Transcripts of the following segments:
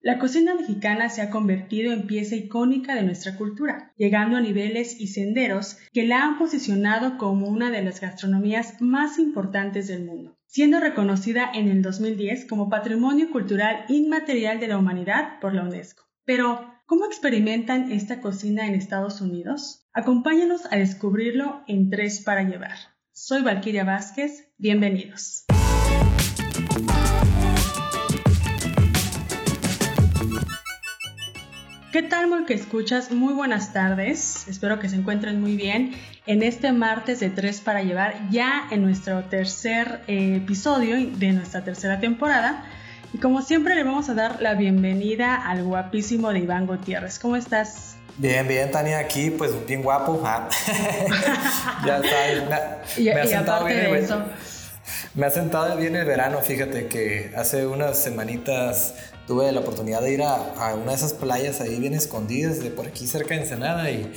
La cocina mexicana se ha convertido en pieza icónica de nuestra cultura, llegando a niveles y senderos que la han posicionado como una de las gastronomías más importantes del mundo, siendo reconocida en el 2010 como Patrimonio Cultural Inmaterial de la Humanidad por la UNESCO. Pero, ¿cómo experimentan esta cocina en Estados Unidos? Acompáñanos a descubrirlo en Tres para Llevar. Soy Valquiria Vázquez, bienvenidos. ¿Qué tal, Mol, que escuchas? Muy buenas tardes. Espero que se encuentren muy bien en este martes de Tres para Llevar, ya en nuestro tercer eh, episodio de nuestra tercera temporada. Y como siempre, le vamos a dar la bienvenida al guapísimo de Iván Gutiérrez. ¿Cómo estás? Bien, bien, Tania, aquí, pues bien guapo. Ah. ya está. Me, y, ha sentado bien de eso. Me ha sentado bien el verano, fíjate que hace unas semanitas tuve la oportunidad de ir a, una de esas playas ahí bien escondidas de por aquí cerca de Ensenada y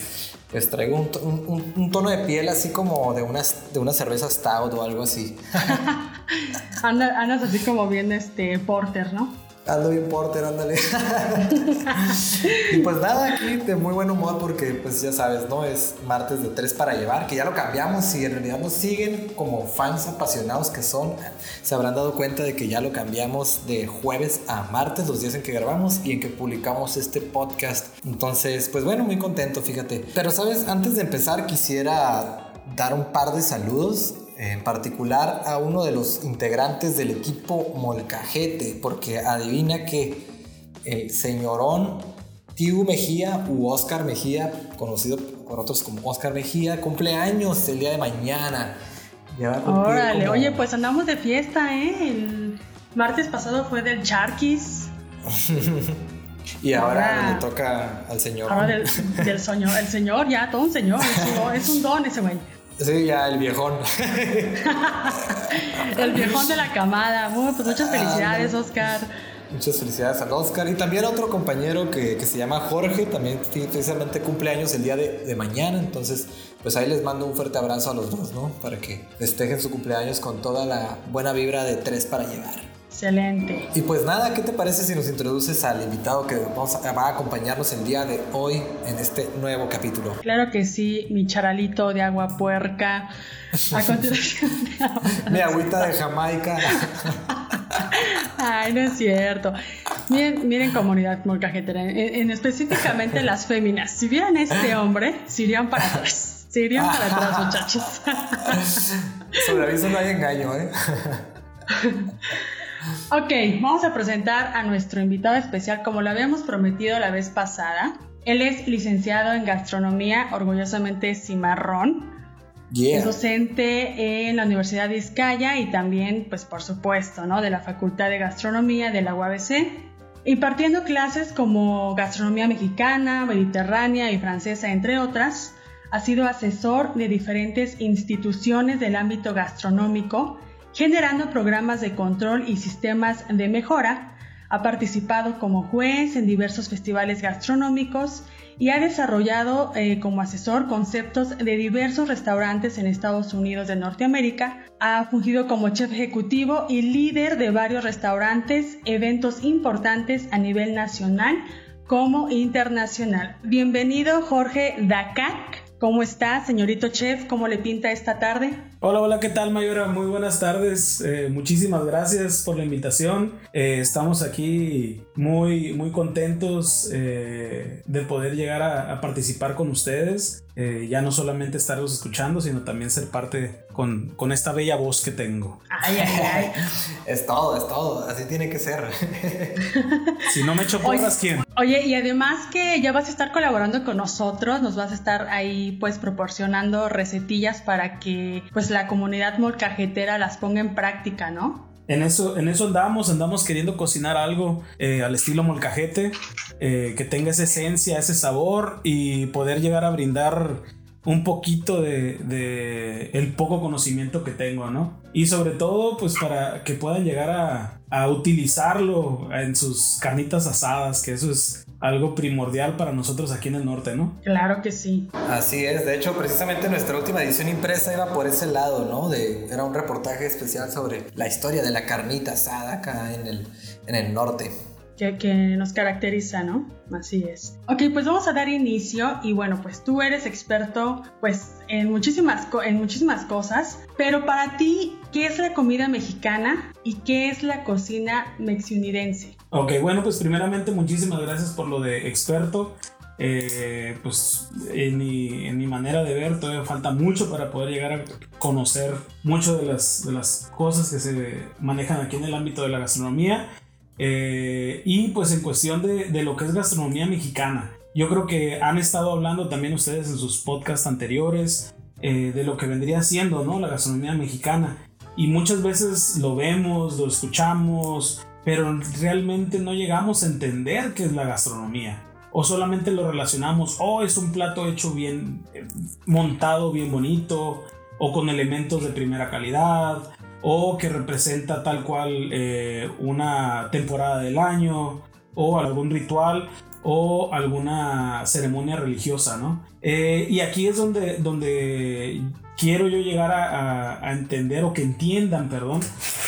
pues traigo un, tono de piel así como de una, de una cerveza stout o algo así. andas así como bien este porter, ¿no? Ando bien porter, ándale. y pues nada, aquí de muy buen humor porque pues ya sabes, ¿no? Es martes de tres para llevar, que ya lo cambiamos y en realidad nos siguen como fans apasionados que son. Se habrán dado cuenta de que ya lo cambiamos de jueves a martes, los días en que grabamos y en que publicamos este podcast. Entonces, pues bueno, muy contento, fíjate. Pero sabes, antes de empezar quisiera dar un par de saludos en particular a uno de los integrantes del equipo Molcajete, porque adivina que el señorón Tiu Mejía u Oscar Mejía, conocido por otros como Oscar Mejía, cumpleaños el día de mañana. Órale, oye, pues andamos de fiesta, ¿eh? El martes pasado fue del Charquis. y ahora, le toca al señor. Ahora del, señor, el señor, ya, todo un señor, es un don ese güey. Sí, ya, el viejón. el viejón de la camada. pues muchas felicidades, Oscar. Muchas felicidades al Oscar. Y también a otro compañero que, se llama Jorge, también precisamente cumpleaños el día de, de, mañana. Entonces, pues ahí les mando un fuerte abrazo a los dos, ¿no? Para que festejen su cumpleaños con toda la buena vibra de tres para llevar. Excelente. Y pues nada, ¿qué te parece si nos introduces al invitado que vamos a, va a acompañarnos el día de hoy en este nuevo capítulo? Claro que sí, mi charalito de agua puerca. A continuación. mi agüita de Jamaica. Ay, no es cierto. Miren, miren comunidad molcajetera, en, específicamente las féminas. Si vieran este hombre, se irían para atrás. Se irían para atrás, muchachos. Sobre aviso no hay engaño, ¿eh? Ok, vamos a presentar a nuestro invitado especial como lo habíamos prometido la vez pasada. Él es licenciado en gastronomía, orgullosamente cimarrón. Es docente en la Universidad de Vizcaya y también, pues por supuesto, ¿no? de la Facultad de Gastronomía de la UABC, impartiendo clases como gastronomía mexicana, mediterránea y francesa, entre otras. Ha sido asesor de diferentes instituciones del ámbito gastronómico generando programas de control y sistemas de mejora. Ha participado como juez en diversos festivales gastronómicos y ha desarrollado eh, como asesor conceptos de diversos restaurantes en Estados Unidos de Norteamérica. Ha fungido como chef ejecutivo y líder de varios restaurantes, eventos importantes a nivel nacional como internacional. Bienvenido Jorge Dacac. ¿Cómo está, señorito chef? ¿Cómo le pinta esta tarde? Hola, hola, ¿qué tal, Mayora? Muy buenas tardes. Eh, muchísimas gracias por la invitación. Eh, estamos aquí muy, muy contentos eh, de poder llegar a, participar con ustedes. ya no solamente estarlos escuchando, sino también ser parte con, con esta bella voz que tengo. Ay, ay, ay. es todo, es todo. Así tiene que ser. si no me echo porras, ¿quién? Oye, y además que ya vas a estar colaborando con nosotros, nos vas a estar ahí pues proporcionando recetillas para que pues la comunidad molcajetera las ponga en práctica, ¿no? En eso, en eso andamos, andamos queriendo cocinar algo eh, al estilo molcajete, eh, que tenga esa esencia, ese sabor y poder llegar a brindar un poquito de, el poco conocimiento que tengo, ¿no? Y sobre todo, pues para que puedan llegar a, a utilizarlo en sus carnitas asadas, que eso es algo primordial para nosotros aquí en el norte, ¿no? Claro que sí. Así es, de hecho, precisamente nuestra última edición impresa iba por ese lado, ¿no? De, era un reportaje especial sobre la historia de la carnita asada acá en el, en el norte. Que, nos caracteriza, ¿no? Así es. Ok, pues vamos a dar inicio y bueno, pues tú eres experto pues en muchísimas, en muchísimas cosas, pero para ti, ¿qué es la comida mexicana y qué es la cocina mexiunidense? Ok, bueno, pues primeramente muchísimas gracias por lo de experto. Eh, pues en mi, en mi, manera de ver todavía falta mucho para poder llegar a conocer mucho de las, de las cosas que se manejan aquí en el ámbito de la gastronomía. Eh, y pues en cuestión de, lo que es gastronomía mexicana, yo creo que han estado hablando también ustedes en sus podcasts anteriores eh, de lo que vendría siendo ¿no? la gastronomía mexicana. Y muchas veces lo vemos, lo escuchamos, pero realmente no llegamos a entender qué es la gastronomía o solamente lo relacionamos, oh, es un plato hecho bien eh, montado, bien bonito, o con elementos de primera calidad, o que representa tal cual eh, una temporada del año, o algún ritual, o alguna ceremonia religiosa, ¿no? Eh, y aquí es donde, donde quiero yo llegar a, a entender, o que entiendan, perdón,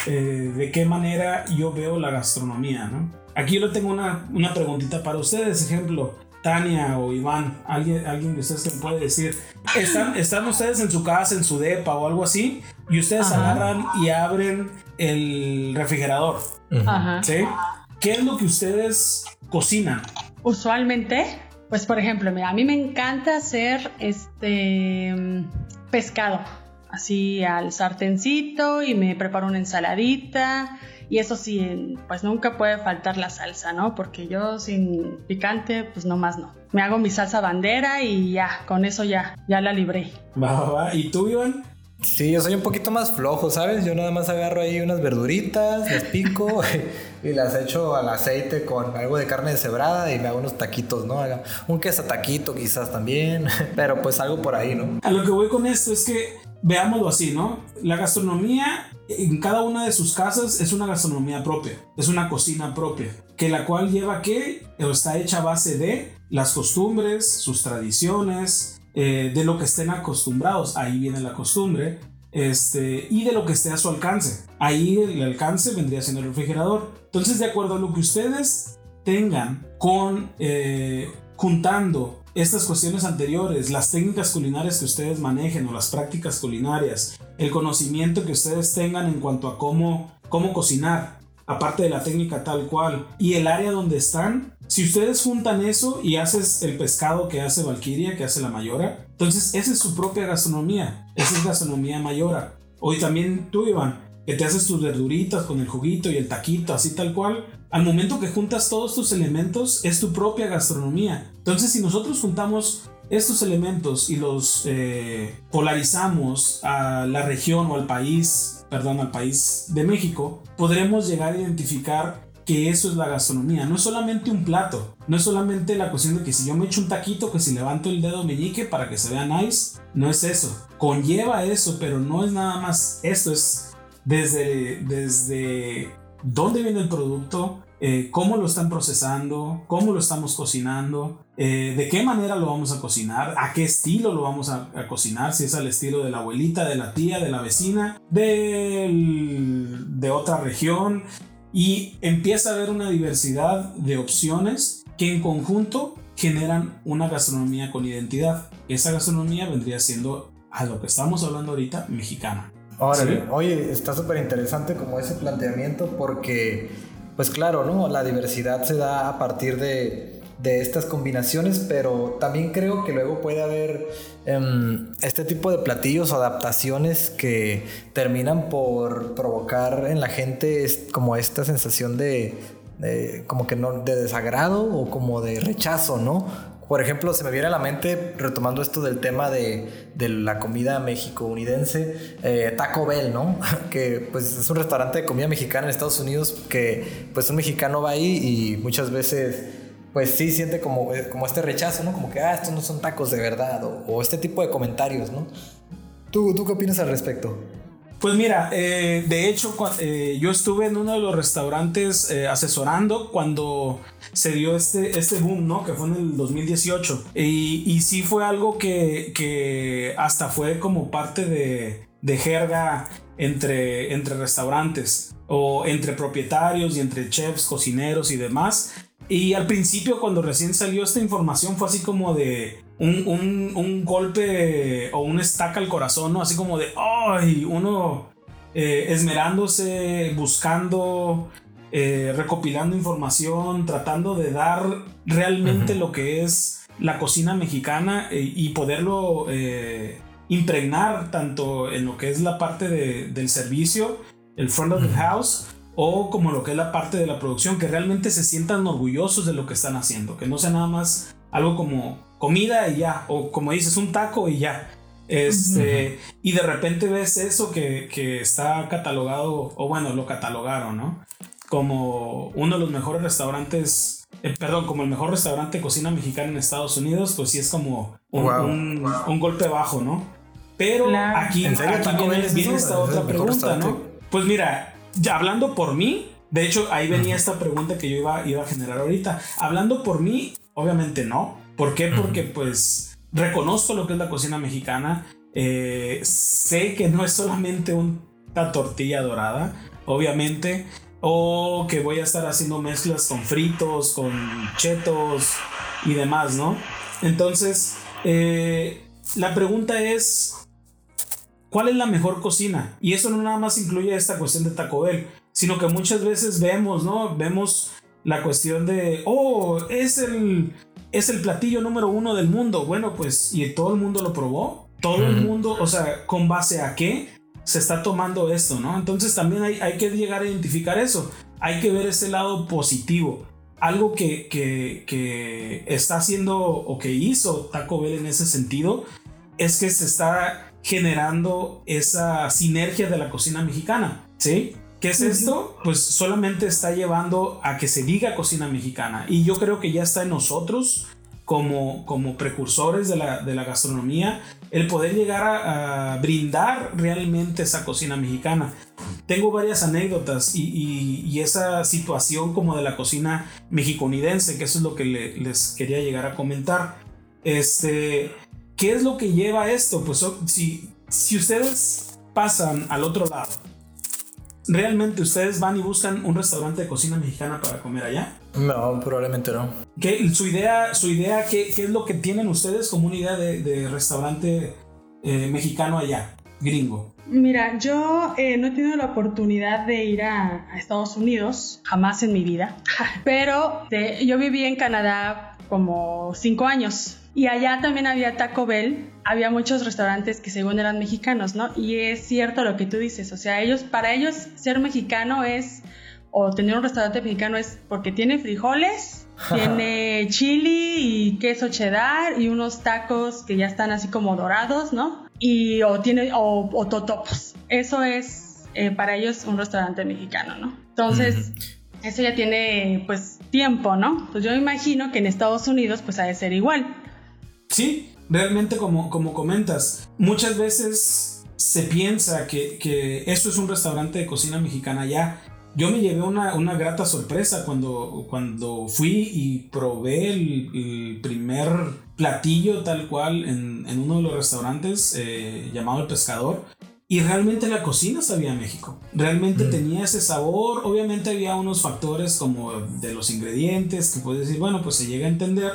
de qué manera yo veo la gastronomía, ¿no? Aquí yo tengo una, una preguntita para ustedes, ejemplo. Tania o Iván, alguien, alguien de ustedes que me puede decir, ¿están, están ustedes en su casa, en su depa o algo así, y ustedes agarran y abren el refrigerador. Ajá. ¿Sí? ¿Qué es lo que ustedes cocinan? Usualmente, pues por ejemplo, mira, a mí me encanta hacer este pescado, así al sartencito y me preparo una ensaladita y eso sí, pues nunca puede faltar la salsa, ¿no? Porque yo sin picante, pues nomás no. Me hago mi salsa bandera y ya, con eso ya, ya la libré. Va, va, ¿Y tú, Iván? Sí, yo soy un poquito más flojo, ¿sabes? Yo nada más agarro ahí unas verduritas, las pico y las echo al aceite con algo de carne deshebrada y me hago unos taquitos, ¿no? Un queso taquito quizás también, pero pues algo por ahí, ¿no? A lo que voy con esto es que veámoslo así, ¿no? La gastronomía en cada una de sus casas es una gastronomía propia, es una cocina propia, que la cual lleva que está hecha a base de las costumbres, sus tradiciones, eh, de lo que estén acostumbrados, ahí viene la costumbre, este, y de lo que esté a su alcance. Ahí el alcance vendría siendo el refrigerador. Entonces, de acuerdo a lo que ustedes tengan con eh, juntando estas cuestiones anteriores, las técnicas culinarias que ustedes manejen o las prácticas culinarias, el conocimiento que ustedes tengan en cuanto a cómo, cómo cocinar, aparte de la técnica tal cual, y el área donde están, si ustedes juntan eso y haces el pescado que hace Valkyria, que hace la Mayora, entonces esa es su propia gastronomía, esa es gastronomía Mayora. Hoy también tú, Iván, que te haces tus verduritas con el juguito y el taquito, así tal cual. Al momento que juntas todos tus elementos, es tu propia gastronomía. Entonces, si nosotros juntamos estos elementos y los eh, polarizamos a la región o al país, perdón, al país de México, podremos llegar a identificar que eso es la gastronomía. No es solamente un plato, no es solamente la cuestión de que si yo me echo un taquito, que si levanto el dedo meñique para que se vea nice, no es eso. Conlleva eso, pero no es nada más esto, es desde, desde dónde viene el producto, eh, cómo lo están procesando, cómo lo estamos cocinando, eh, de qué manera lo vamos a cocinar, a qué estilo lo vamos a, cocinar, si es al estilo de la abuelita, de la tía, de la vecina, de otra región. Y empieza a haber una diversidad de opciones que en conjunto generan una gastronomía con identidad. Esa gastronomía vendría siendo a lo que estamos hablando ahorita, mexicana. Oye, está súper interesante como ese planteamiento porque, pues claro, ¿no? La diversidad se da a partir de, de estas combinaciones, pero también creo que luego puede haber em, este tipo de platillos o adaptaciones que terminan por provocar en la gente como esta sensación de, de, como que no de desagrado o como de rechazo, ¿no? Por ejemplo, se me viene a la mente, retomando esto del tema de, la comida mexico-unidense, eh, Taco Bell, ¿no? que pues es un restaurante de comida mexicana en Estados Unidos que pues un mexicano va ahí y muchas veces pues sí siente como, eh, como este rechazo, ¿no? Como que, ah, estos no son tacos de verdad o, este tipo de comentarios, ¿no? ¿Tú, ¿Tú qué opinas al respecto? Pues mira, eh, de hecho yo estuve en uno de los restaurantes asesorando cuando se dio este, este boom, ¿no? Que fue en el 2018. Y, y sí fue algo que, que hasta fue como parte de, de jerga entre, entre restaurantes. o entre propietarios y entre chefs, cocineros y demás. Y al principio cuando recién salió esta información fue así como de un, golpe o un estaca al corazón, ¿no? Así como de, ¡ay! Uno eh, esmerándose, buscando, eh, recopilando información, tratando de dar realmente lo que es la cocina mexicana eh, y poderlo impregnar tanto en lo que es la parte del servicio, el front of the house, o como lo que es la parte de la producción, que realmente se sientan orgullosos de lo que están haciendo, que no sea nada más algo como comida y ya, o como dices, un taco y ya. Este, Y de repente ves eso que, que, está catalogado, o bueno, lo catalogaron, ¿no? Como uno de los mejores restaurantes, eh, perdón, como el mejor restaurante de cocina mexicana en Estados Unidos, pues sí es como un, un, golpe bajo, ¿no? Pero aquí, aquí viene, viene esta otra pregunta, ¿no? Pues mira, ya hablando por mí, de hecho ahí venía esta pregunta que yo iba, iba a generar ahorita. Hablando por mí, obviamente no. ¿Por qué? Porque pues reconozco lo que es la cocina mexicana. Eh, sé que no es solamente una tortilla dorada, obviamente. O que voy a estar haciendo mezclas con fritos, con chetos y demás, ¿no? Entonces, eh, la pregunta es, ¿Cuál es la mejor cocina? Y eso no nada más incluye esta cuestión de Taco Bell, sino que muchas veces vemos, ¿no? Vemos la cuestión de, oh, es el, es el platillo número uno del mundo. Bueno, pues, ¿y todo el mundo lo probó? Todo el mundo, o sea, ¿con base a qué se está tomando esto, no? Entonces también hay, hay que llegar a identificar eso. Hay que ver ese lado positivo. Algo que, que, que está haciendo o que hizo Taco Bell en ese sentido es que se está generando esa sinergia de la cocina mexicana, ¿sí? ¿Qué es esto? Pues solamente está llevando a que se diga cocina mexicana y yo creo que ya está en nosotros como, como precursores de la, de la gastronomía el poder llegar a, brindar realmente esa cocina mexicana. Tengo varias anécdotas y, y, esa situación como de la cocina mexiconidense, que eso es lo que les quería llegar a comentar. Este, ¿Qué es lo que lleva a esto? Pues si, si ustedes pasan al otro lado, ¿realmente ustedes van y buscan un restaurante de cocina mexicana para comer allá? No, probablemente no. ¿Qué, su idea, su idea qué, qué es lo que tienen ustedes como una idea de, restaurante eh, mexicano allá, gringo? Mira, yo eh, no he tenido la oportunidad de ir a, Estados Unidos, jamás en mi vida, pero yo viví en Canadá como cinco años y allá también había Taco Bell, había muchos restaurantes que según eran mexicanos, ¿no? Y es cierto lo que tú dices, o sea, ellos, para ellos ser mexicano es, o tener un restaurante mexicano es porque tiene frijoles, tiene chili y queso cheddar y unos tacos que ya están así como dorados, ¿no? Y o tiene, o, totopos. Eso es eh, para ellos un restaurante mexicano, ¿no? Entonces, eso ya tiene pues tiempo, ¿no? Pues yo me imagino que en Estados Unidos pues ha de ser igual Sí, realmente como, como comentas, muchas veces se piensa que, que esto es un restaurante de cocina mexicana ya. Yo me llevé una, una grata sorpresa cuando, cuando fui y probé el, primer platillo tal cual en, en, uno de los restaurantes eh, llamado El Pescador. Y realmente la cocina sabía a México. Realmente mm. tenía ese sabor. Obviamente había unos factores como de los ingredientes que puedes decir, bueno, pues se llega a entender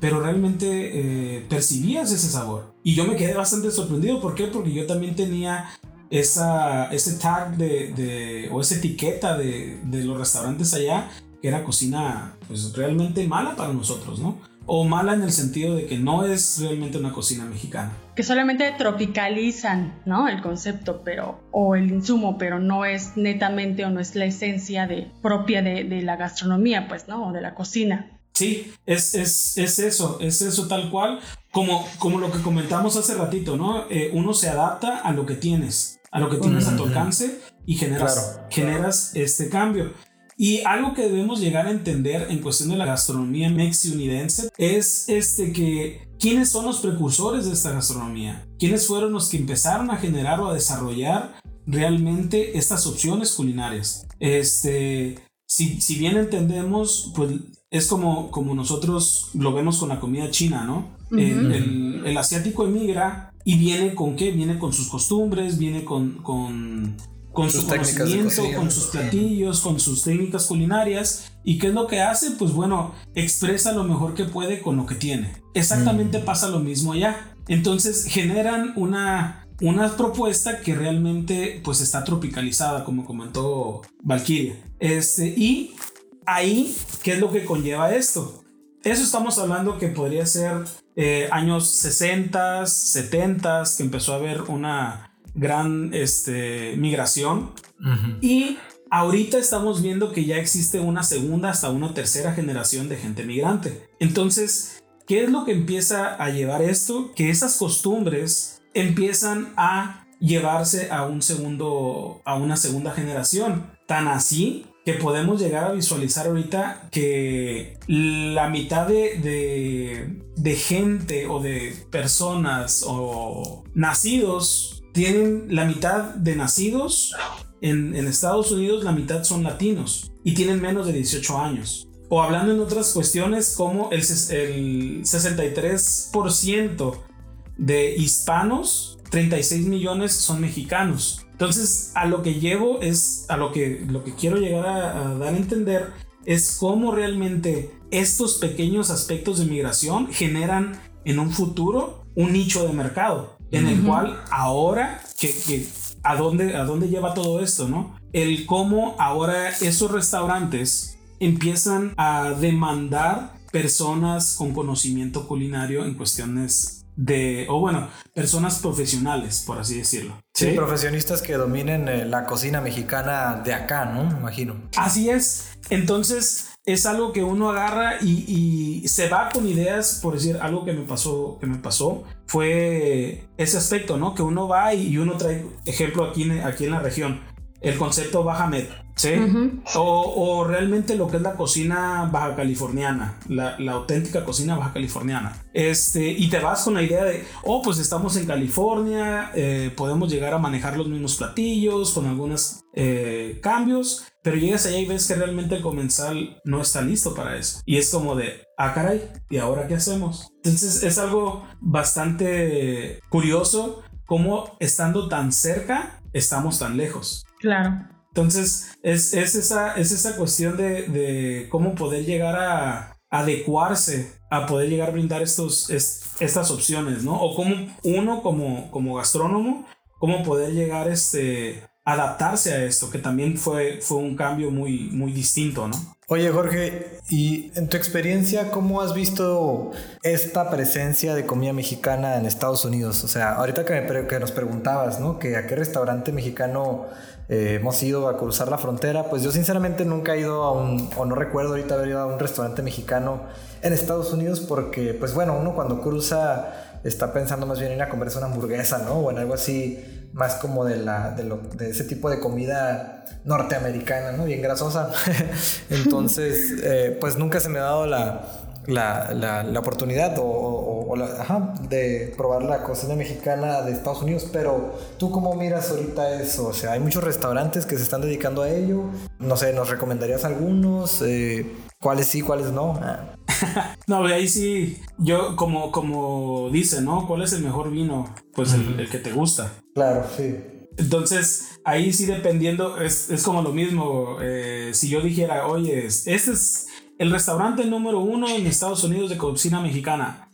pero realmente eh, percibías ese sabor. Y yo me quedé bastante sorprendido. ¿Por qué? Porque yo también tenía esa, ese tag de, o esa etiqueta de, de, los restaurantes allá, que era cocina pues realmente mala para nosotros, ¿no? O mala en el sentido de que no es realmente una cocina mexicana. Que solamente tropicalizan, ¿no? El concepto, pero, o el insumo, pero no es netamente o no es la esencia de, propia de, de la gastronomía, pues, ¿no? O de la cocina. Sí, es, es, es, eso, es eso tal cual, como, como lo que comentamos hace ratito, ¿no? Eh, uno se adapta a lo que tienes, a lo que tienes a tu alcance y generas, generas este cambio. Y algo que debemos llegar a entender en cuestión de la gastronomía mexiunidense es este que quiénes son los precursores de esta gastronomía, quiénes fueron los que empezaron a generar o a desarrollar realmente estas opciones culinarias. Este, si, si bien entendemos, pues es como, como nosotros lo vemos con la comida china, ¿no? el, asiático emigra y viene con qué? Viene con sus costumbres, viene con, con, con su conocimiento, con sus platillos, con sus técnicas culinarias. ¿Y qué es lo que hace? Pues bueno, expresa lo mejor que puede con lo que tiene. Exactamente mm. pasa lo mismo allá. Entonces generan una, una propuesta que realmente pues está tropicalizada, como comentó Valkyria. Este, y ahí, ¿qué es lo que conlleva esto? Eso estamos hablando que podría ser eh, años 60, 70, que empezó a haber una gran este, migración. Y ahorita estamos viendo que ya existe una segunda hasta una tercera generación de gente migrante. Entonces, ¿qué es lo que empieza a llevar esto? Que esas costumbres empiezan a llevarse a un segundo, a una segunda generación. Tan así que podemos llegar a visualizar ahorita que la mitad de, de, gente o de personas o nacidos tienen la mitad de nacidos en, en, Estados Unidos, la mitad son latinos y tienen menos de 18 años. O hablando en otras cuestiones, como el, el 63% de hispanos, 36 millones son mexicanos. Entonces, a lo que llevo es, a lo que, lo que quiero llegar a, dar a entender es cómo realmente estos pequeños aspectos de migración generan en un futuro un nicho de mercado en el cual ahora que, a dónde a dónde lleva todo esto, ¿no? El cómo ahora esos restaurantes empiezan a demandar personas con conocimiento culinario en cuestiones de, o bueno, personas profesionales, por así decirlo. Sí, profesionistas que dominen eh, la cocina mexicana de acá, ¿no? Me imagino. Así es. Entonces, es algo que uno agarra y, se va con ideas, por decir, algo que me pasó, que me pasó, fue ese aspecto, ¿no? Que uno va y, uno trae, ejemplo, aquí, aquí en la región, el concepto Bajamed. ¿Sí? o, realmente lo que es la cocina baja californiana, la, auténtica cocina baja californiana. Este, y te vas con la idea de, oh, pues estamos en California, eh, podemos llegar a manejar los mismos platillos con algunos eh, cambios, pero llegas allá y ves que realmente el comensal no está listo para eso. Y es como de, ah, caray, ¿y ahora qué hacemos? Entonces es algo bastante curioso cómo estando tan cerca, estamos tan lejos. Claro. Entonces, es, esa, es esa cuestión de, cómo poder llegar a adecuarse a poder llegar a brindar estos, estas opciones, ¿no? O como uno como, como gastrónomo, cómo poder llegar este, adaptarse a esto, que también fue, fue un cambio muy, muy distinto, ¿no? Oye Jorge, y en tu experiencia, ¿cómo has visto esta presencia de comida mexicana en Estados Unidos? O sea, ahorita que, que nos preguntabas, ¿no? Que a qué restaurante mexicano eh, hemos ido a cruzar la frontera, pues yo sinceramente nunca he ido a un, o no recuerdo ahorita haber ido a un restaurante mexicano en Estados Unidos porque, pues bueno, uno cuando cruza está pensando más bien en ir a comerse una hamburguesa, ¿no? O en algo así más como de, la, de, lo, de ese tipo de comida norteamericana, ¿no? Bien grasosa. Entonces, eh, pues nunca se me ha dado la, la, la, oportunidad o, de probar la cocina mexicana de Estados Unidos, pero tú cómo miras ahorita eso, o sea, hay muchos restaurantes que se están dedicando a ello, no sé, ¿nos recomendarías algunos? Eh, ¿Cuáles sí, cuáles no? Ah. no, ahí sí, yo como, como dice, ¿no? ¿Cuál es el mejor vino? Pues el, que te gusta. Claro, sí. Entonces, ahí sí dependiendo, es, es como lo mismo. Eh, si yo dijera, oye, este es el restaurante número uno en Estados Unidos de cocina mexicana.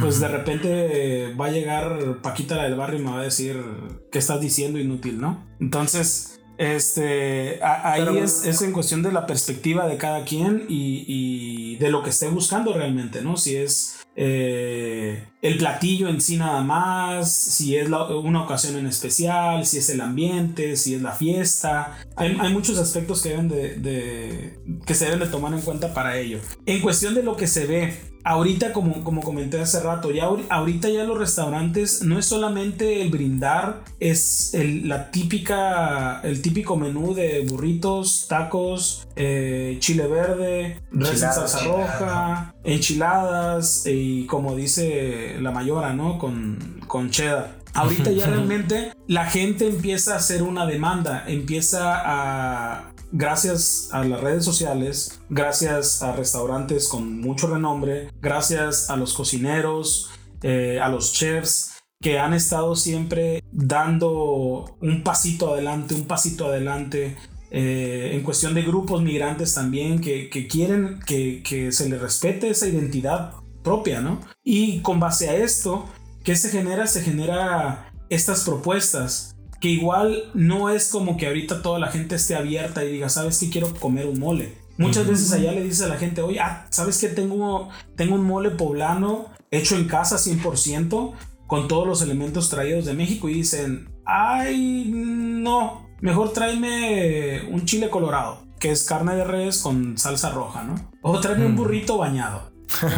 Pues de repente va a llegar Paquita la del barrio y me va a decir, ¿qué estás diciendo inútil, no? Entonces, este, ahí es, en cuestión de la perspectiva de cada quien y, de lo que esté buscando realmente, ¿no? Si es eh, el platillo en sí nada más, si es una ocasión en especial, si es el ambiente, si es la fiesta. Hay, muchos aspectos que, deben de, que se deben de tomar en cuenta para ello. En cuestión de lo que se ve, ahorita, como, como comenté hace rato, ya ahorita ya los restaurantes no es solamente el brindar, es el, la típica, el típico menú de burritos, tacos, eh, chile verde, res en salsa roja, enchiladas y como dice la mayora, ¿no? Con, con cheddar. Ahorita ya realmente la gente empieza a hacer una demanda, empieza a gracias a las redes sociales, gracias a restaurantes con mucho renombre, gracias a los cocineros, eh, a los chefs, que han estado siempre dando un pasito adelante, un pasito adelante. Eh, en cuestión de grupos migrantes también que, quieren que, que, se les respete esa identidad propia, ¿no? Y con base a esto, ¿qué se genera? Se genera estas propuestas que igual no es como que ahorita toda la gente esté abierta y diga, ¿sabes qué? Quiero comer un mole. Muchas veces allá le dice a la gente, oye, ah, ¿sabes qué? Tengo, tengo un mole poblano hecho en casa 100% con todos los elementos traídos de México y dicen, ay, no, mejor tráeme un chile colorado, que es carne de res con salsa roja, ¿no? O tráeme un burrito bañado.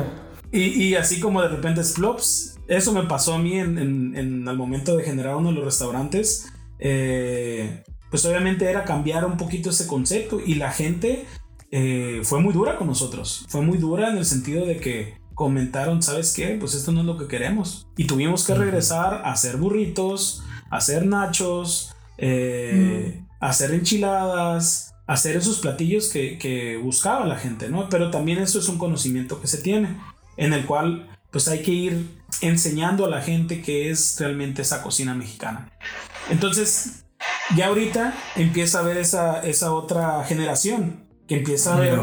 y, así como de repente es flops, eso me pasó a mí en, en, el momento de generar uno de los restaurantes. Eh, pues obviamente era cambiar un poquito ese concepto y la gente eh, fue muy dura con nosotros. Fue muy dura en el sentido de que comentaron, ¿sabes qué? Pues esto no es lo que queremos. Y tuvimos que regresar a hacer burritos, a hacer nachos, eh, a hacer enchiladas, a hacer esos platillos que, buscaba la gente, ¿no? Pero también eso es un conocimiento que se tiene, en el cual pues hay que ir enseñando a la gente qué es realmente esa cocina mexicana. Entonces, ya ahorita empieza a ver esa, esa otra generación que empieza a ver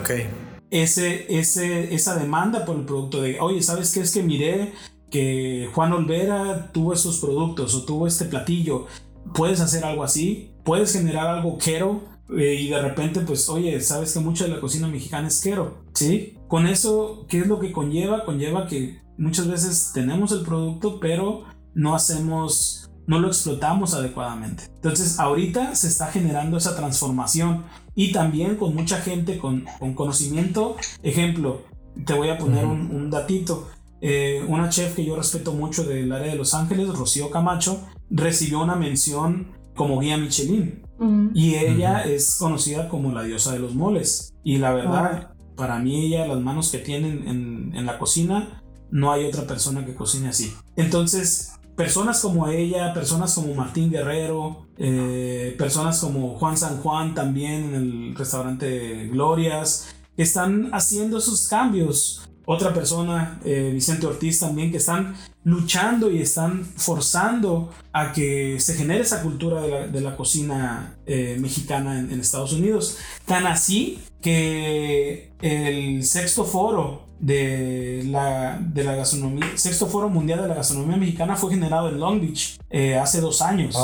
ese, ese, esa demanda por el producto de, oye, ¿sabes qué? Es que miré que Juan Olvera tuvo esos productos o tuvo este platillo. ¿Puedes hacer algo así? ¿Puedes generar algo quero? Eh, y de repente, pues, oye, ¿sabes que mucha de la cocina mexicana es quero? ¿Sí? Con eso, ¿qué es lo que conlleva? Conlleva que muchas veces tenemos el producto, pero no hacemos, no lo explotamos adecuadamente. Entonces, ahorita se está generando esa transformación y también con mucha gente con, conocimiento. Ejemplo, te voy a poner un, datito. Eh, una chef que yo respeto mucho del área de Los Ángeles, Rocío Camacho, recibió una mención como guía Michelin. Y ella es conocida como la diosa de los moles. Y la verdad, para mí ella, las manos que tiene en, en la cocina, no hay otra persona que cocine así. Entonces, personas como ella, personas como Martín Guerrero, eh, personas como Juan San Juan también en el restaurante Glorias, que están haciendo esos cambios. Otra persona, eh, Vicente Ortiz también, que están luchando y están forzando a que se genere esa cultura de la, cocina eh, mexicana en, en Estados Unidos. Tan así que el sexto foro de la, de la gastronomía, sexto foro mundial de la gastronomía mexicana fue generado en Long Beach eh, hace dos años.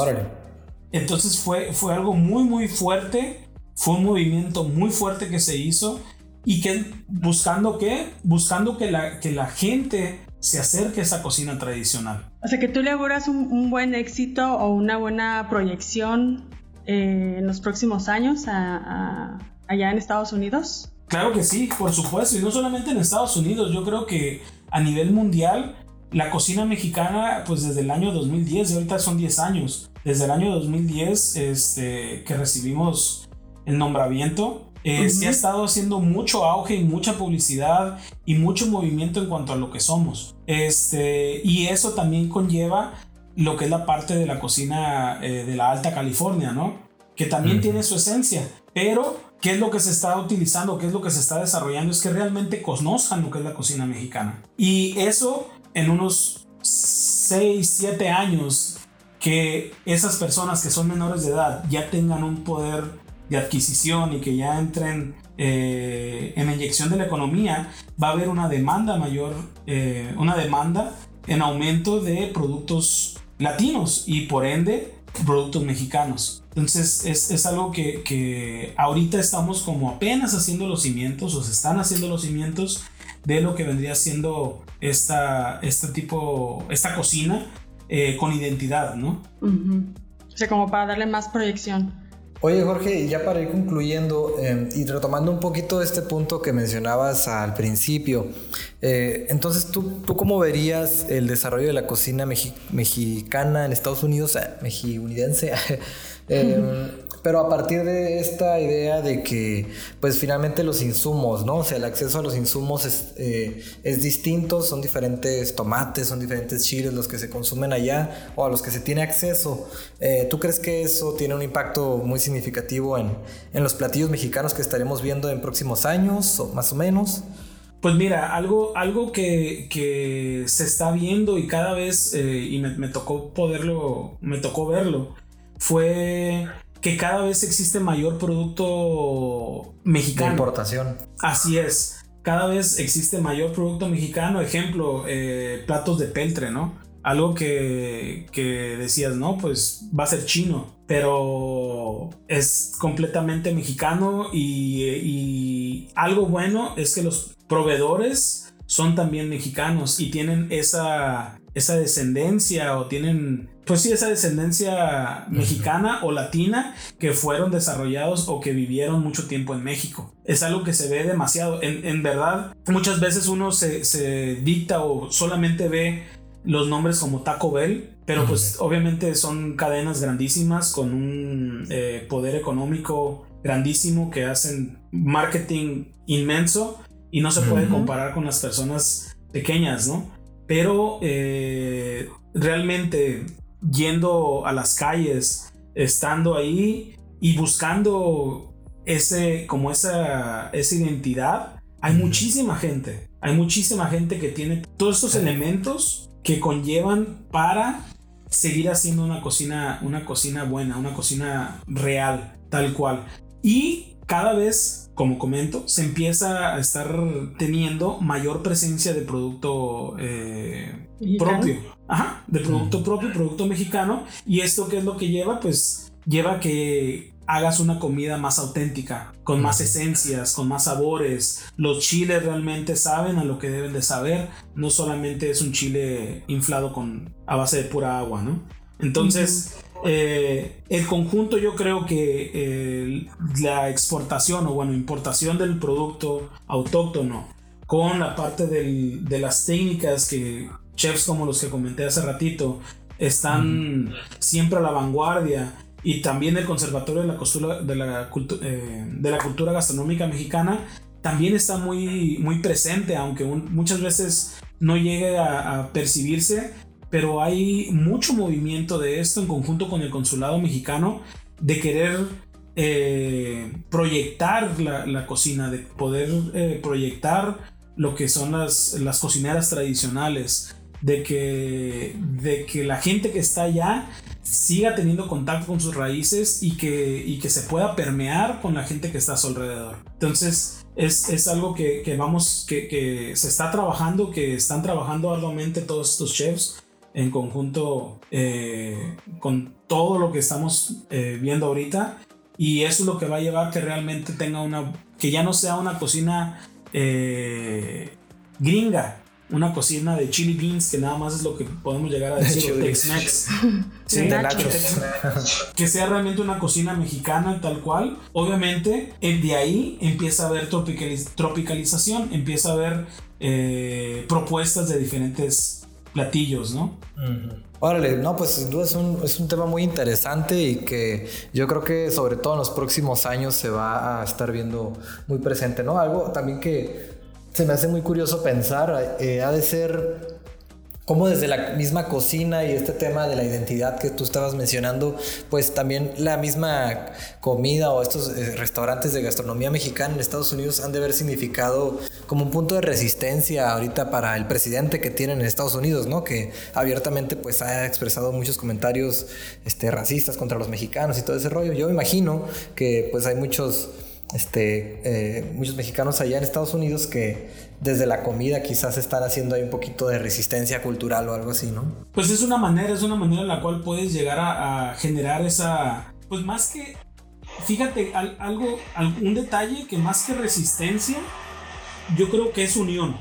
Entonces fue, fue algo muy, muy fuerte, fue un movimiento muy fuerte que se hizo y que buscando qué, buscando que la, que la gente se acerque a esa cocina tradicional. O sea, que tú le auguras un, buen éxito o una buena proyección eh, en los próximos años allá en Estados Unidos. Claro que sí, por supuesto, y no solamente en Estados Unidos, yo creo que a nivel mundial la cocina mexicana, pues desde el año 2010, y ahorita son 10 años, desde el año 2010 este, que recibimos el nombramiento, eh, ha estado haciendo mucho auge y mucha publicidad y mucho movimiento en cuanto a lo que somos. Este, y eso también conlleva lo que es la parte de la cocina eh, de la Alta California, ¿no? Que también tiene su esencia, pero qué es lo que se está utilizando, qué es lo que se está desarrollando, es que realmente conozcan lo que es la cocina mexicana. Y eso en unos 6, 7 años que esas personas que son menores de edad ya tengan un poder de adquisición y que ya entren eh, en inyección de la economía, va a haber una demanda mayor, eh, una demanda en aumento de productos latinos y por ende productos mexicanos. Entonces es, algo que, ahorita estamos como apenas haciendo los cimientos o se están haciendo los cimientos de lo que vendría siendo esta, este tipo, esta cocina eh, con identidad, ¿no? O sea, como para darle más proyección. Oye Jorge, ya para ir concluyendo em, y retomando un poquito este punto que mencionabas al principio, eh, entonces ¿tú, tú cómo verías el desarrollo de la cocina mexicana en Estados Unidos, eh, Em, pero a partir de esta idea de que, pues finalmente los insumos, ¿no? O sea, el acceso a los insumos es, eh, es distinto, son diferentes tomates, son diferentes chiles los que se consumen allá o a los que se tiene acceso. Eh, ¿Tú crees que eso tiene un impacto muy significativo en, en los platillos mexicanos que estaremos viendo en próximos años, o más o menos? Pues mira, algo, algo que, que se está viendo y cada vez, eh, y me, tocó poderlo, me tocó verlo, fue que cada vez existe mayor producto mexicano. De importación. Así es. Cada vez existe mayor producto mexicano. Ejemplo, eh, platos de peltre, ¿no? Algo que, que decías, no, pues va a ser chino, pero es completamente mexicano y, y algo bueno es que los proveedores son también mexicanos y tienen esa, esa descendencia o tienen, pues sí, esa descendencia mexicana o latina que fueron desarrollados o que vivieron mucho tiempo en México. Es algo que se ve demasiado. En, verdad, muchas veces uno se, dicta o solamente ve los nombres como Taco Bell, pero pues obviamente son cadenas grandísimas con un eh, poder económico grandísimo que hacen marketing inmenso y no se puede comparar con las personas pequeñas, ¿no? Pero eh, realmente yendo a las calles, estando ahí y buscando ese, como esa, esa identidad, hay muchísima gente, hay muchísima gente que tiene todos estos elementos que conllevan para seguir haciendo una cocina, una cocina buena, una cocina real, tal cual. Y cada vez como comento, se empieza a estar teniendo mayor presencia de producto eh, propio. Ajá, de producto propio, producto mexicano. ¿Y esto qué es lo que lleva? Pues lleva que hagas una comida más auténtica, con más esencias, con más sabores. Los chiles realmente saben a lo que deben de saber. No solamente es un chile inflado con a base de pura agua, ¿no? Entonces, eh, el conjunto yo creo que eh, la exportación o bueno, importación del producto autóctono con la parte de las técnicas que chefs como los que comenté hace ratito están siempre a la vanguardia y también el Conservatorio de la, Costura, de, la eh, de la Cultura Gastronómica Mexicana también está muy, muy presente, aunque muchas veces no llegue a percibirse, pero hay mucho movimiento de esto en conjunto con el consulado mexicano de querer eh, proyectar la, cocina, de poder eh, proyectar lo que son las, las cocineras tradicionales, de que, de que la gente que está allá siga teniendo contacto con sus raíces y que, y que se pueda permear con la gente que está a su alrededor. Entonces, es, es algo que, que vamos, que, que, se está trabajando, que están trabajando arduamente todos estos chefs en conjunto eh, con todo lo que estamos eh, viendo ahorita. Y eso es lo que va a llevar que realmente tenga una, que ya no sea una cocina eh, gringa, una cocina de chili beans, que nada más es lo que podemos llegar a decir, Tex-Mex. que sea realmente una cocina mexicana tal cual. Obviamente, de ahí empieza a haber tropicalización, empieza a haber propuestas de diferentes platillos, ¿no? Órale, no, pues sin duda es un, es un, tema muy interesante y que yo creo que sobre todo en los próximos años se va a estar viendo muy presente, ¿no? Algo también que se me hace muy curioso pensar, eh, ha de ser como desde la misma cocina y este tema de la identidad que tú estabas mencionando, pues también la misma comida o estos eh, restaurantes de gastronomía mexicana en Estados Unidos han de haber significado como un punto de resistencia ahorita para el presidente que tienen en Estados Unidos, ¿no? Que abiertamente pues ha expresado muchos comentarios este, racistas contra los mexicanos y todo ese rollo. Yo imagino que pues hay muchos este, eh, muchos mexicanos allá en Estados Unidos que desde la comida quizás están haciendo ahí un poquito de resistencia cultural o algo así, ¿no? Pues es una manera, es una manera en la cual puedes llegar a, generar esa, pues más que, fíjate, algo, un detalle que más que resistencia, yo creo que es unión.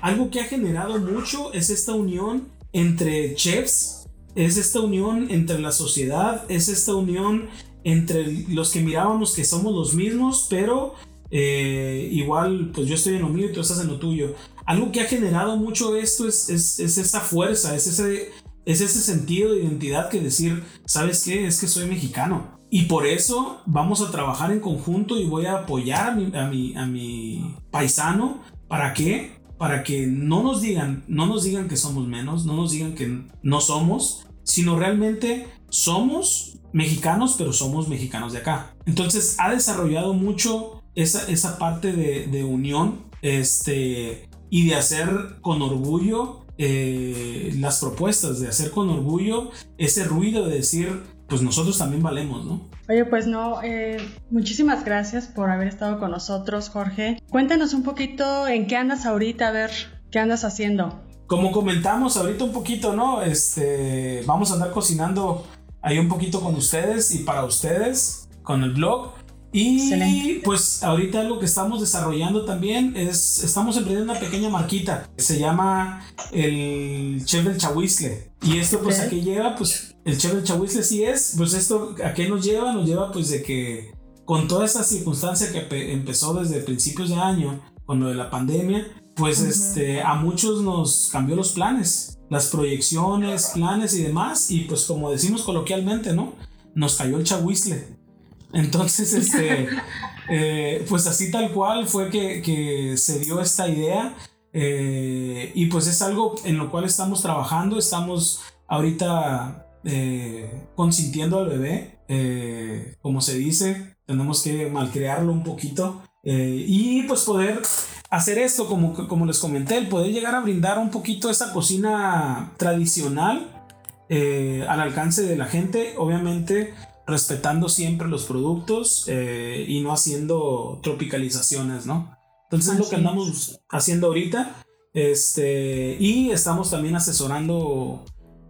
Algo que ha generado mucho es esta unión entre chefs, es esta unión entre la sociedad, es esta unión entre los que mirábamos que somos los mismos, pero eh, igual, pues yo estoy en lo mío y tú estás en lo tuyo. Algo que ha generado mucho esto es, es, esa fuerza, es ese, es ese sentido de identidad que decir, ¿sabes qué? Es que soy mexicano. Y por eso vamos a trabajar en conjunto y voy a apoyar a mi, a mi, a mi paisano. ¿Para qué? Para que no nos digan, no nos digan que somos menos, no nos digan que no somos, sino realmente somos mexicanos, pero somos mexicanos de acá. Entonces ha desarrollado mucho esa, esa parte de, unión este, y de hacer con orgullo eh, las propuestas, de hacer con orgullo ese ruido de decir, pues nosotros también valemos, ¿no? Oye, pues no, eh, muchísimas gracias por haber estado con nosotros, Jorge. Cuéntanos un poquito en qué andas ahorita, a ver, qué andas haciendo. Como comentamos ahorita un poquito, ¿no? Este, vamos a andar cocinando ahí un poquito con ustedes y para ustedes con el blog. Y pues ahorita lo que estamos desarrollando también es, estamos emprendiendo una pequeña marquita, se llama el Chef del Chahuizle. Y esto pues a qué lleva, pues el Chef del Chahuizle sí es, pues esto a qué nos lleva, nos lleva pues de que con toda esta circunstancia que empezó desde principios de año, con lo de la pandemia, pues este, a muchos nos cambió los planes, las proyecciones, planes y demás, y pues como decimos coloquialmente, ¿no? Nos cayó el chahuizle. Entonces, este, eh, pues así tal cual fue que, se dio esta idea. Eh, y pues es algo en lo cual estamos trabajando. Estamos ahorita eh, consintiendo al bebé. como se dice, tenemos que malcrearlo un poquito. y pues poder hacer esto, como, como les comenté, el poder llegar a brindar un poquito esa cocina tradicional al alcance de la gente. Obviamente respetando siempre los productos eh, y no haciendo tropicalizaciones, ¿no? Entonces es lo que andamos haciendo ahorita. Este, y estamos también asesorando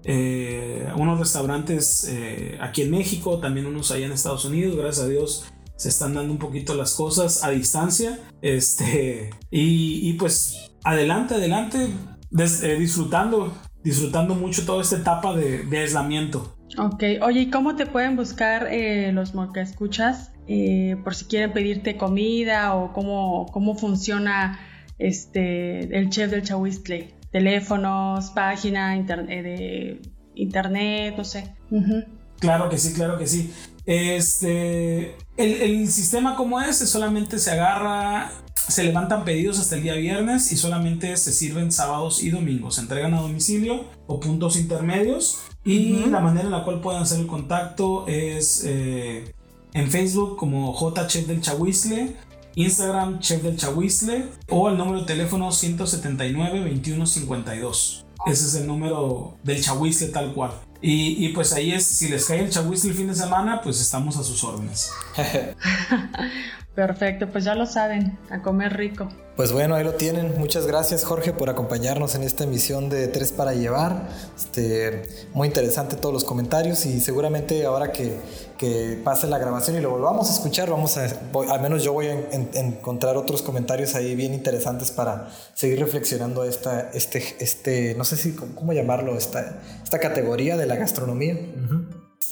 eh, unos restaurantes eh, aquí en México, también unos allá en Estados Unidos. Gracias a Dios se están dando un poquito las cosas a distancia. Este, y, pues adelante, adelante, disfrutando, disfrutando mucho toda esta etapa de, de aislamiento. Ok, oye, ¿y cómo te pueden buscar eh, los que escuchas eh, por si quieren pedirte comida o cómo, cómo funciona este el chef del Chahuistle? Teléfonos, página eh, de internet, no sé. Claro que sí, claro que sí. Este, el, el sistema como es, solamente se agarra se levantan pedidos hasta el día viernes y solamente se sirven sábados y domingos. Se entregan a domicilio o puntos intermedios. Y la manera en la cual pueden hacer el contacto es eh, en Facebook como J Chef del Chahuizle, Instagram Chef del Chahuizle o el número de teléfono 179 2152. Ese es el número del Chahuizle tal cual. Y, pues ahí es, si les cae el Chahuizle el fin de semana, pues estamos a sus órdenes. Perfecto, pues ya lo saben, a comer rico. Pues bueno, ahí lo tienen. Muchas gracias Jorge por acompañarnos en esta emisión de Tres para Llevar. Este, muy interesante todos los comentarios y seguramente ahora que, que pase la grabación y lo volvamos a escuchar, vamos a, al menos yo voy a encontrar otros comentarios ahí bien interesantes para seguir reflexionando esta, este, este, no sé si, ¿cómo llamarlo? Esta, esta categoría de la gastronomía.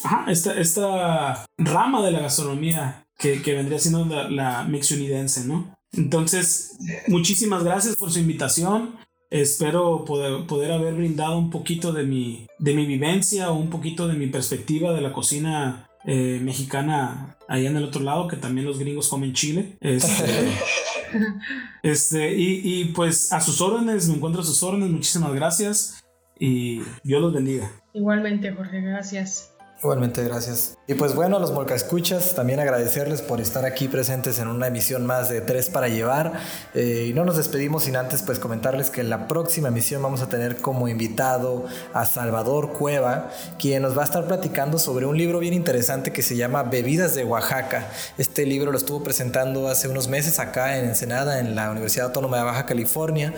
Ajá, esta, esta rama de la gastronomía que, que vendría siendo la, la mixunidense, ¿no? Entonces, muchísimas gracias por su invitación. Espero poder, poder, haber brindado un poquito de mi, de mi vivencia o un poquito de mi perspectiva de la cocina eh, mexicana allá en el otro lado, que también los gringos comen chile. Este, este, y, y, pues a sus órdenes, me encuentro a sus órdenes. Muchísimas gracias y Dios los bendiga. Igualmente, Jorge, gracias. Igualmente, gracias. Y pues bueno, a los Molca Escuchas, también agradecerles por estar aquí presentes en una emisión más de Tres para Llevar. Eh, y no nos despedimos sin antes pues comentarles que en la próxima emisión vamos a tener como invitado a Salvador Cueva, quien nos va a estar platicando sobre un libro bien interesante que se llama Bebidas de Oaxaca. Este libro lo estuvo presentando hace unos meses acá en Ensenada, en la Universidad Autónoma de Baja California,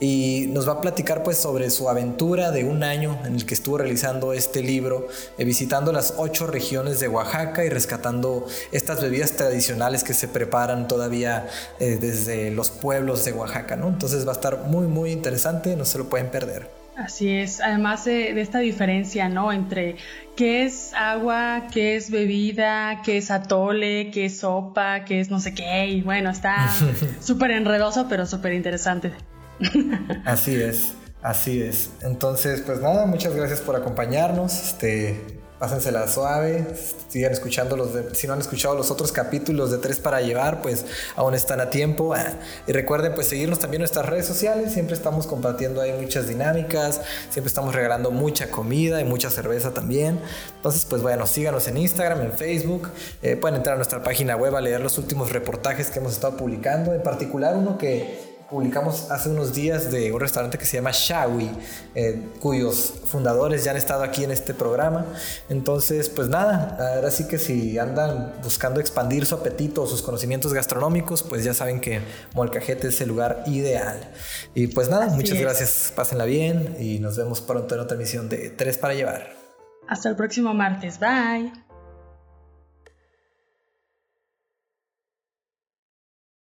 y nos va a platicar pues sobre su aventura de un año en el que estuvo realizando este libro, eh, visitando las ocho regiones de Oaxaca y rescatando estas bebidas tradicionales que se preparan todavía eh, desde los pueblos de Oaxaca, ¿no? Entonces va a estar muy, muy interesante, no se lo pueden perder. Así es, además de, esta diferencia, ¿no? Entre qué es agua, qué es bebida, qué es atole, qué es sopa, qué es no sé qué, y bueno, está súper enredoso, pero súper interesante. Así es, así es. Entonces, pues nada, muchas gracias por acompañarnos. Este, pásensela suave, sigan escuchando los si no han escuchado los otros capítulos de Tres para Llevar, pues aún están a tiempo. Ah, y recuerden pues seguirnos también en nuestras redes sociales, siempre estamos compartiendo ahí muchas dinámicas, siempre estamos regalando mucha comida y mucha cerveza también. Entonces pues bueno, síganos en Instagram, en Facebook, eh, pueden entrar a nuestra página web a leer los últimos reportajes que hemos estado publicando, en particular uno que publicamos hace unos días de un restaurante que se llama Shawi, eh, cuyos fundadores ya han estado aquí en este programa. Entonces, pues nada, ahora sí que si andan buscando expandir su apetito o sus conocimientos gastronómicos, pues ya saben que Molcajete es el lugar ideal. Y pues nada, muchas gracias, pásenla bien y nos vemos pronto en otra emisión de Tres para Llevar. Hasta el próximo martes, bye.